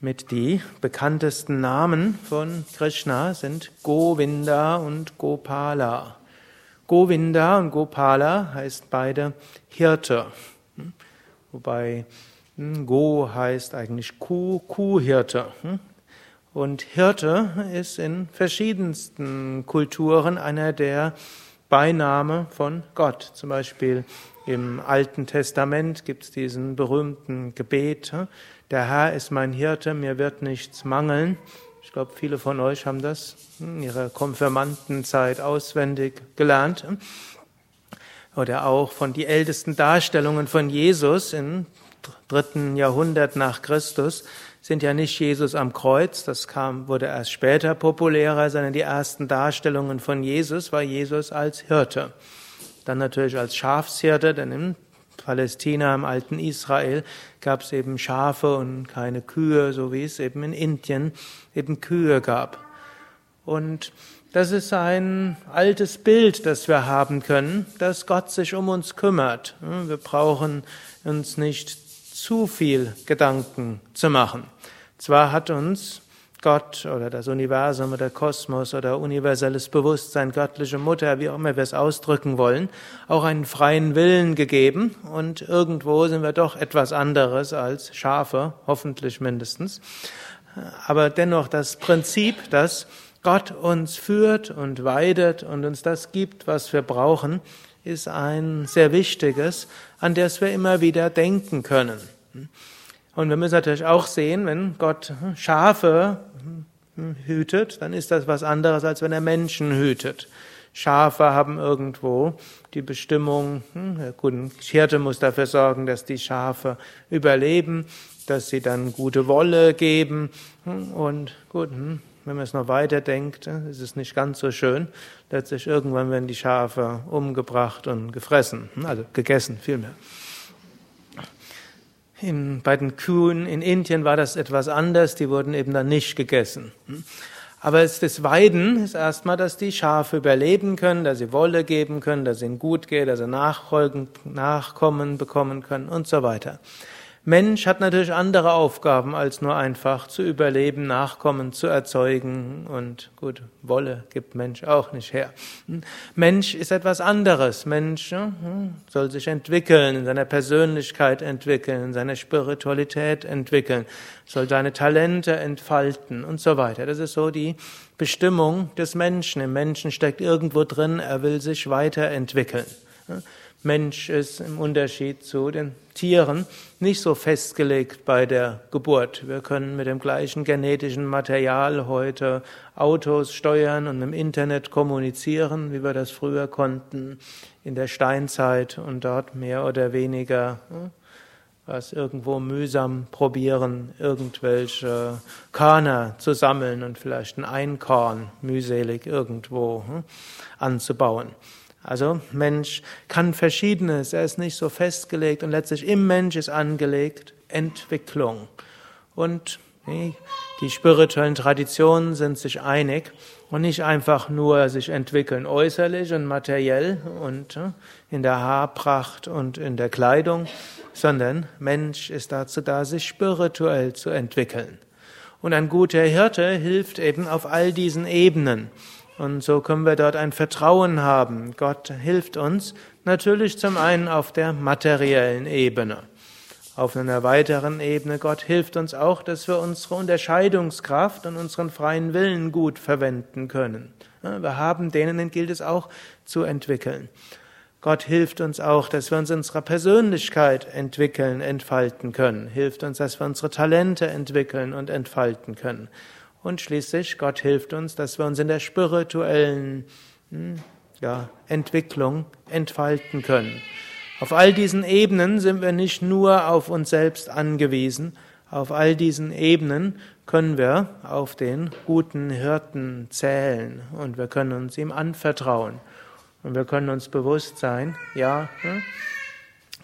Mit die bekanntesten Namen von Krishna sind Govinda und Gopala. Govinda und Gopala heißt beide Hirte. Wobei hm, Go heißt eigentlich Kuh, Kuhhirte. Und Hirte ist in verschiedensten Kulturen einer der Beiname von Gott. Zum Beispiel im Alten Testament gibt es diesen berühmten Gebet, der Herr ist mein Hirte, mir wird nichts mangeln. Ich glaube, viele von euch haben das in ihrer Konfirmandenzeit auswendig gelernt. Oder auch von die ältesten Darstellungen von Jesus im dritten Jahrhundert nach Christus sind ja nicht Jesus am Kreuz, das kam, wurde erst später populärer, sondern die ersten Darstellungen von Jesus war Jesus als Hirte. Dann natürlich als Schafshirte, denn im Palästina, im alten Israel gab es eben Schafe und keine Kühe, so wie es eben in Indien eben Kühe gab. Und das ist ein altes Bild, das wir haben können, dass Gott sich um uns kümmert. Wir brauchen uns nicht zu viel Gedanken zu machen. Zwar hat uns Gott oder das Universum oder Kosmos oder universelles Bewusstsein, göttliche Mutter, wie auch immer wir es ausdrücken wollen, auch einen freien Willen gegeben und irgendwo sind wir doch etwas anderes als Schafe, hoffentlich mindestens. Aber dennoch das Prinzip, dass Gott uns führt und weidet und uns das gibt, was wir brauchen, ist ein sehr wichtiges, an das wir immer wieder denken können. Und wir müssen natürlich auch sehen, wenn Gott Schafe hütet, dann ist das was anderes, als wenn er Menschen hütet. Schafe haben irgendwo die Bestimmung, hm, Hirte muss dafür sorgen, dass die Schafe überleben, dass sie dann gute Wolle geben hm, und gut, hm, wenn man es noch weiter denkt, ist es nicht ganz so schön. Letztlich irgendwann werden die Schafe umgebracht und gefressen, also gegessen vielmehr. In, bei den Kühen in Indien war das etwas anders, die wurden eben dann nicht gegessen. Aber das Weiden ist erstmal, dass die Schafe überleben können, dass sie Wolle geben können, dass es ihnen gut geht, dass sie Nachfolgen, Nachkommen bekommen können und so weiter. Mensch hat natürlich andere Aufgaben, als nur einfach zu überleben, Nachkommen zu erzeugen und gut, Wolle gibt Mensch auch nicht her. Mensch ist etwas anderes. Mensch hm, soll sich entwickeln, in seiner Persönlichkeit entwickeln, in seiner Spiritualität entwickeln, soll seine Talente entfalten und so weiter. Das ist so die Bestimmung des Menschen. Im Menschen steckt irgendwo drin, er will sich weiterentwickeln. Mensch ist im Unterschied zu den Tieren nicht so festgelegt bei der Geburt. Wir können mit dem gleichen genetischen Material heute Autos steuern und im Internet kommunizieren, wie wir das früher konnten in der Steinzeit und dort mehr oder weniger was irgendwo mühsam probieren, irgendwelche Körner zu sammeln und vielleicht ein Einkorn mühselig irgendwo anzubauen. Also Mensch kann verschiedenes, er ist nicht so festgelegt und letztlich im Mensch ist angelegt Entwicklung. Und die spirituellen Traditionen sind sich einig und nicht einfach nur sich entwickeln äußerlich und materiell und äh, in der Haarpracht und in der Kleidung, sondern Mensch ist dazu da, sich spirituell zu entwickeln. Und ein guter Hirte hilft eben auf all diesen Ebenen. Und so können wir dort ein Vertrauen haben. Gott hilft uns natürlich zum einen auf der materiellen Ebene. Auf einer weiteren Ebene, Gott hilft uns auch, dass wir unsere Unterscheidungskraft und unseren freien Willen gut verwenden können. Wir haben denen gilt es auch zu entwickeln. Gott hilft uns auch, dass wir uns unserer Persönlichkeit entwickeln, entfalten können. Hilft uns, dass wir unsere Talente entwickeln und entfalten können. Und schließlich, Gott hilft uns, dass wir uns in der spirituellen hm, ja, Entwicklung entfalten können. Auf all diesen Ebenen sind wir nicht nur auf uns selbst angewiesen, auf all diesen Ebenen können wir auf den guten Hirten zählen. Und wir können uns ihm anvertrauen. Und wir können uns bewusst sein, ja, hm,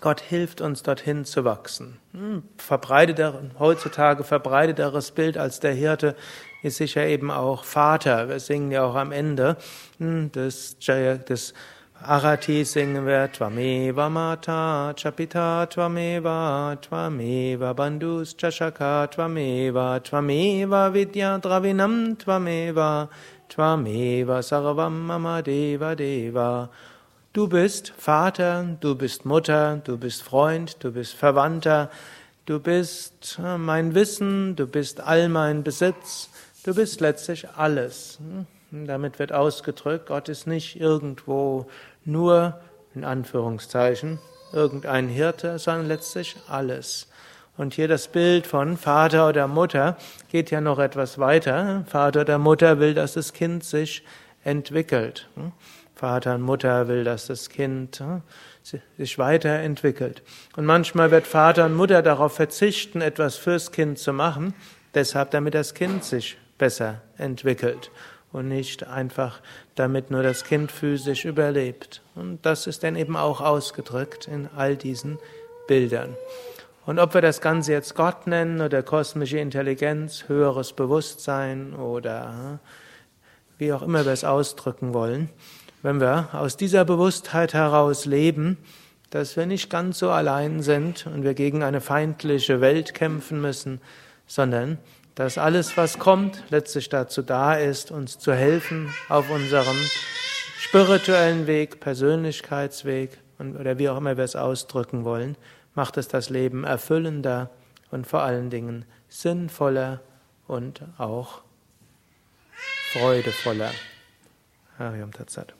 Gott hilft uns dorthin zu wachsen. Hm, verbreiteter, heutzutage verbreiteteres Bild als der Hirte ist sicher eben auch Vater. Wir singen ja auch am Ende hm, des, des Arati singen wir Tvameva Mata Chapita Tvameva Tvameva Bandhus Chashaka Tvameva Tvameva Vidya Dravinam Tvameva Tvameva Sarvam Mama Deva Deva Du bist Vater, du bist Mutter, du bist Freund, du bist Verwandter, du bist äh, mein Wissen, du bist all mein Besitz, du bist letztlich alles. Hm? Damit wird ausgedrückt, Gott ist nicht irgendwo nur, in Anführungszeichen, irgendein Hirte, sondern letztlich alles. Und hier das Bild von Vater oder Mutter geht ja noch etwas weiter. Vater oder Mutter will, dass das Kind sich entwickelt. Vater und Mutter will, dass das Kind sich weiterentwickelt. Und manchmal wird Vater und Mutter darauf verzichten, etwas fürs Kind zu machen, deshalb damit das Kind sich besser entwickelt und nicht einfach damit nur das Kind physisch überlebt. Und das ist dann eben auch ausgedrückt in all diesen Bildern. Und ob wir das Ganze jetzt Gott nennen oder kosmische Intelligenz, höheres Bewusstsein oder wie auch immer wir es ausdrücken wollen, wenn wir aus dieser Bewusstheit heraus leben, dass wir nicht ganz so allein sind und wir gegen eine feindliche Welt kämpfen müssen, sondern dass alles, was kommt, letztlich dazu da ist, uns zu helfen auf unserem spirituellen Weg, Persönlichkeitsweg oder wie auch immer wir es ausdrücken wollen, macht es das Leben erfüllender und vor allen Dingen sinnvoller und auch freudevoller. Hariam Tatsat.